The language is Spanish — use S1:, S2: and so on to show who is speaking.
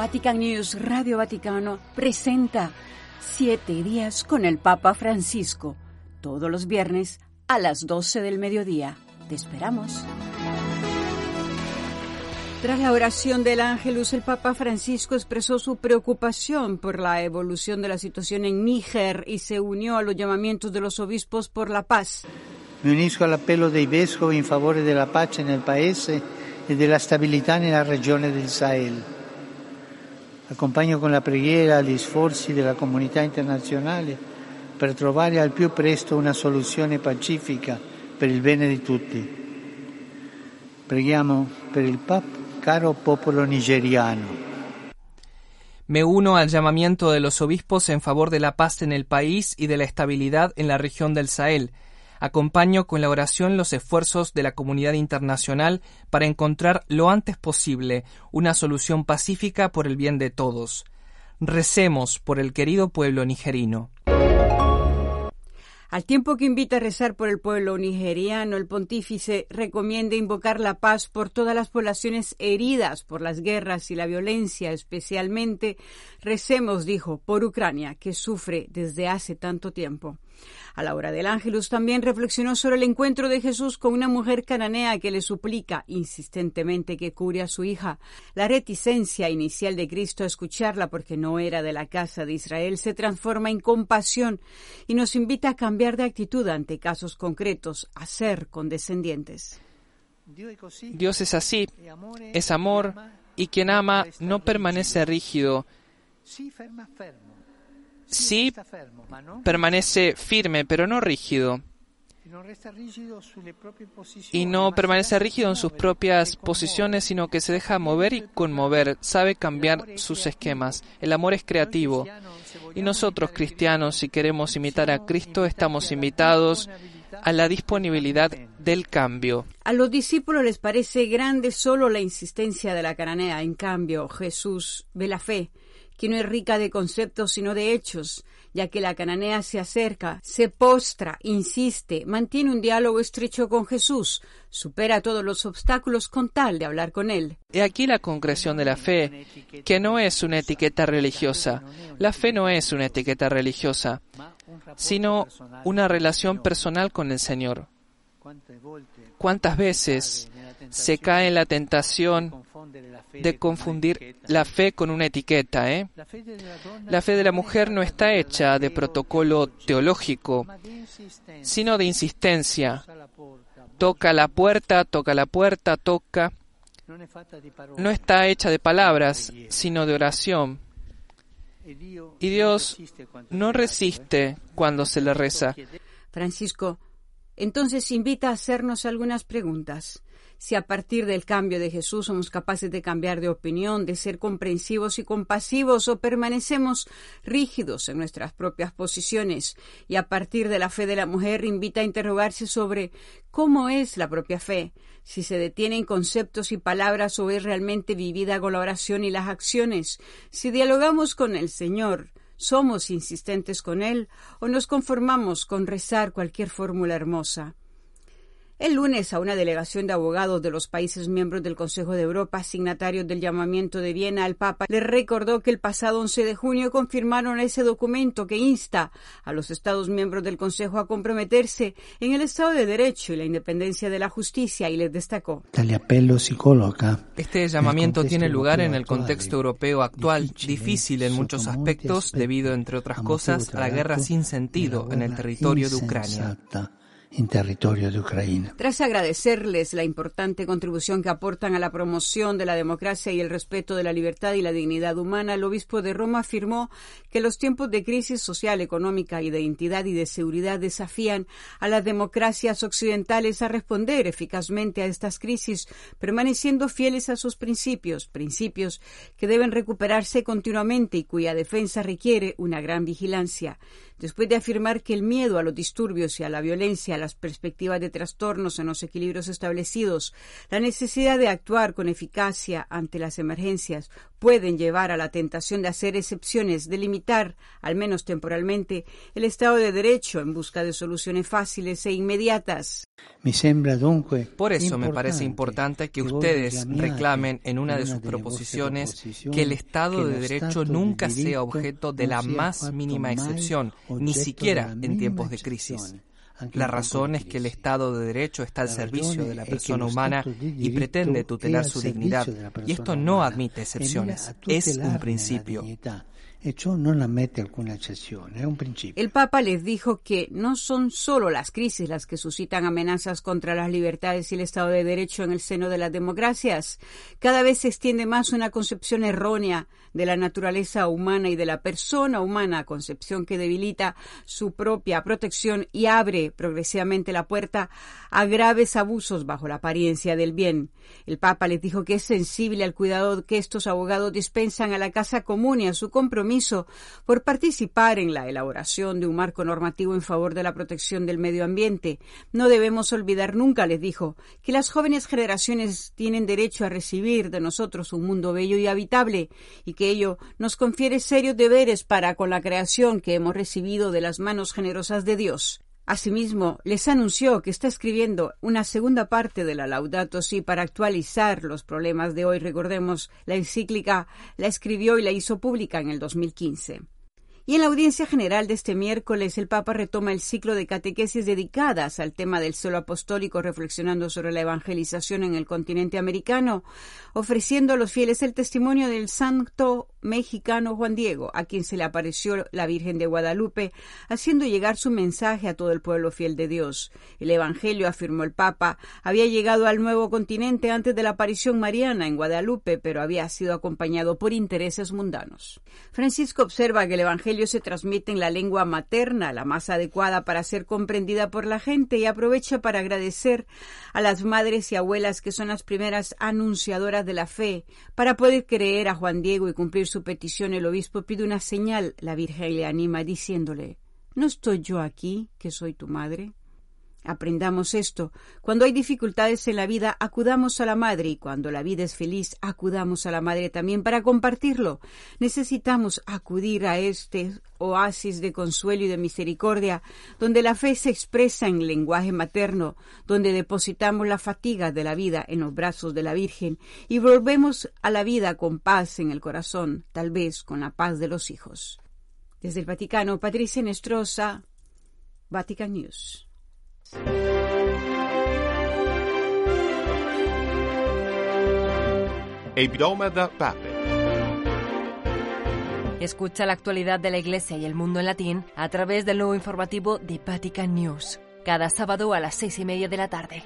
S1: Vatican News Radio Vaticano presenta Siete días con el Papa Francisco, todos los viernes a las 12 del mediodía. Te esperamos. Tras la oración del Ángelus, el Papa Francisco expresó su preocupación por la evolución de la situación en Níger y se unió a los llamamientos de los obispos por la paz.
S2: Me unisco all'appello dei vescovi in favore della pace nel paese e della stabilità nella regione del Sahel. Accompagno con la preghiera gli sforzi della comunità internazionale per trovare al più presto una soluzione pacifica per il bene di tutti. Preghiamo per il caro popolo nigeriano.
S3: Me uno al llamamiento de los obispos en favor de la paz en el país y de la estabilidad en la región del Sahel. Acompaño con la oración los esfuerzos de la comunidad internacional para encontrar lo antes posible una solución pacífica por el bien de todos. Recemos por el querido pueblo nigerino.
S1: Al tiempo que invita a rezar por el pueblo nigeriano, el pontífice recomienda invocar la paz por todas las poblaciones heridas por las guerras y la violencia, especialmente recemos, dijo, por Ucrania, que sufre desde hace tanto tiempo. A la hora del Ángelus también reflexionó sobre el encuentro de Jesús con una mujer cananea que le suplica insistentemente que cure a su hija. La reticencia inicial de Cristo a escucharla porque no era de la casa de Israel se transforma en compasión y nos invita a cambiar de actitud ante casos concretos, a ser condescendientes.
S3: Dios es así, es amor, y quien ama no permanece rígido, sí permanece firme, pero no rígido. Y no permanece rígido en sus propias posiciones, sino que se deja mover y conmover, sabe cambiar sus esquemas. El amor es creativo. Y nosotros, cristianos, si queremos imitar a Cristo, estamos invitados a la disponibilidad del cambio.
S1: A los discípulos les parece grande solo la insistencia de la cananea. En cambio, Jesús ve la fe que no es rica de conceptos sino de hechos, ya que la cananea se acerca, se postra, insiste, mantiene un diálogo estrecho con Jesús, supera todos los obstáculos con tal de hablar con él.
S3: He aquí la concreción de la fe, que no es una etiqueta religiosa. La fe no es una etiqueta religiosa, sino una relación personal con el Señor. ¿Cuántas veces se cae en la tentación de confundir la fe con una etiqueta. ¿eh? La fe de la mujer no está hecha de protocolo teológico, sino de insistencia. Toca la puerta, toca la puerta, toca. No está hecha de palabras, sino de oración. Y Dios no resiste cuando se le reza.
S1: Francisco, entonces invita a hacernos algunas preguntas si a partir del cambio de Jesús somos capaces de cambiar de opinión, de ser comprensivos y compasivos o permanecemos rígidos en nuestras propias posiciones y a partir de la fe de la mujer invita a interrogarse sobre cómo es la propia fe, si se detienen conceptos y palabras o es realmente vivida con la oración y las acciones, si dialogamos con el Señor, somos insistentes con Él o nos conformamos con rezar cualquier fórmula hermosa. El lunes, a una delegación de abogados de los países miembros del Consejo de Europa, signatarios del llamamiento de Viena al Papa, le recordó que el pasado 11 de junio confirmaron ese documento que insta a los Estados miembros del Consejo a comprometerse en el Estado de Derecho y la independencia de la justicia y les destacó.
S3: Este llamamiento tiene lugar en el contexto europeo actual, difícil en muchos aspectos debido, entre otras cosas, a la guerra sin sentido en el territorio de Ucrania
S2: en territorio de Ucrania.
S1: Tras agradecerles la importante contribución que aportan a la promoción de la democracia y el respeto de la libertad y la dignidad humana, el obispo de Roma afirmó que los tiempos de crisis social, económica y de identidad y de seguridad desafían a las democracias occidentales a responder eficazmente a estas crisis, permaneciendo fieles a sus principios, principios que deben recuperarse continuamente y cuya defensa requiere una gran vigilancia. Después de afirmar que el miedo a los disturbios y a la violencia, a las perspectivas de trastornos en los equilibrios establecidos, la necesidad de actuar con eficacia ante las emergencias pueden llevar a la tentación de hacer excepciones, de limitar, al menos temporalmente, el Estado de Derecho en busca de soluciones fáciles e inmediatas.
S3: Por eso me parece importante que ustedes reclamen en una de sus proposiciones que el Estado de Derecho nunca sea objeto de la más mínima excepción, ni siquiera en tiempos de crisis. La razón es que el Estado de Derecho está al servicio de la persona humana y pretende tutelar su dignidad. Y esto no admite excepciones, es un principio.
S1: El Papa les dijo que no son solo las crisis las que suscitan amenazas contra las libertades y el Estado de Derecho en el seno de las democracias. Cada vez se extiende más una concepción errónea de la naturaleza humana y de la persona humana, concepción que debilita su propia protección y abre progresivamente la puerta a graves abusos bajo la apariencia del bien. El Papa les dijo que es sensible al cuidado que estos abogados dispensan a la casa común y a su compromiso por participar en la elaboración de un marco normativo en favor de la protección del medio ambiente. No debemos olvidar nunca, les dijo, que las jóvenes generaciones tienen derecho a recibir de nosotros un mundo bello y habitable y que ello nos confiere serios deberes para con la creación que hemos recibido de las manos generosas de Dios. Asimismo, les anunció que está escribiendo una segunda parte de la Laudato Si para actualizar los problemas de hoy. Recordemos, la encíclica la escribió y la hizo pública en el 2015. Y en la audiencia general de este miércoles, el Papa retoma el ciclo de catequesis dedicadas al tema del suelo apostólico, reflexionando sobre la evangelización en el continente americano, ofreciendo a los fieles el testimonio del santo mexicano Juan Diego, a quien se le apareció la Virgen de Guadalupe, haciendo llegar su mensaje a todo el pueblo fiel de Dios. El Evangelio, afirmó el Papa, había llegado al nuevo continente antes de la aparición mariana en Guadalupe, pero había sido acompañado por intereses mundanos. Francisco observa que el Evangelio se transmite en la lengua materna, la más adecuada para ser comprendida por la gente, y aprovecha para agradecer a las madres y abuelas que son las primeras anunciadoras de la fe. Para poder creer a Juan Diego y cumplir su petición, el obispo pide una señal. La Virgen le anima diciéndole ¿No estoy yo aquí, que soy tu madre? Aprendamos esto. Cuando hay dificultades en la vida, acudamos a la Madre y cuando la vida es feliz, acudamos a la Madre también para compartirlo. Necesitamos acudir a este oasis de consuelo y de misericordia, donde la fe se expresa en lenguaje materno, donde depositamos la fatiga de la vida en los brazos de la Virgen y volvemos a la vida con paz en el corazón, tal vez con la paz de los hijos. Desde el Vaticano, Patricia Nestrosa, Vatican News.
S4: Escucha la actualidad de la Iglesia y el mundo en latín a través del nuevo informativo de Vatican News, cada sábado a las seis y media de la tarde.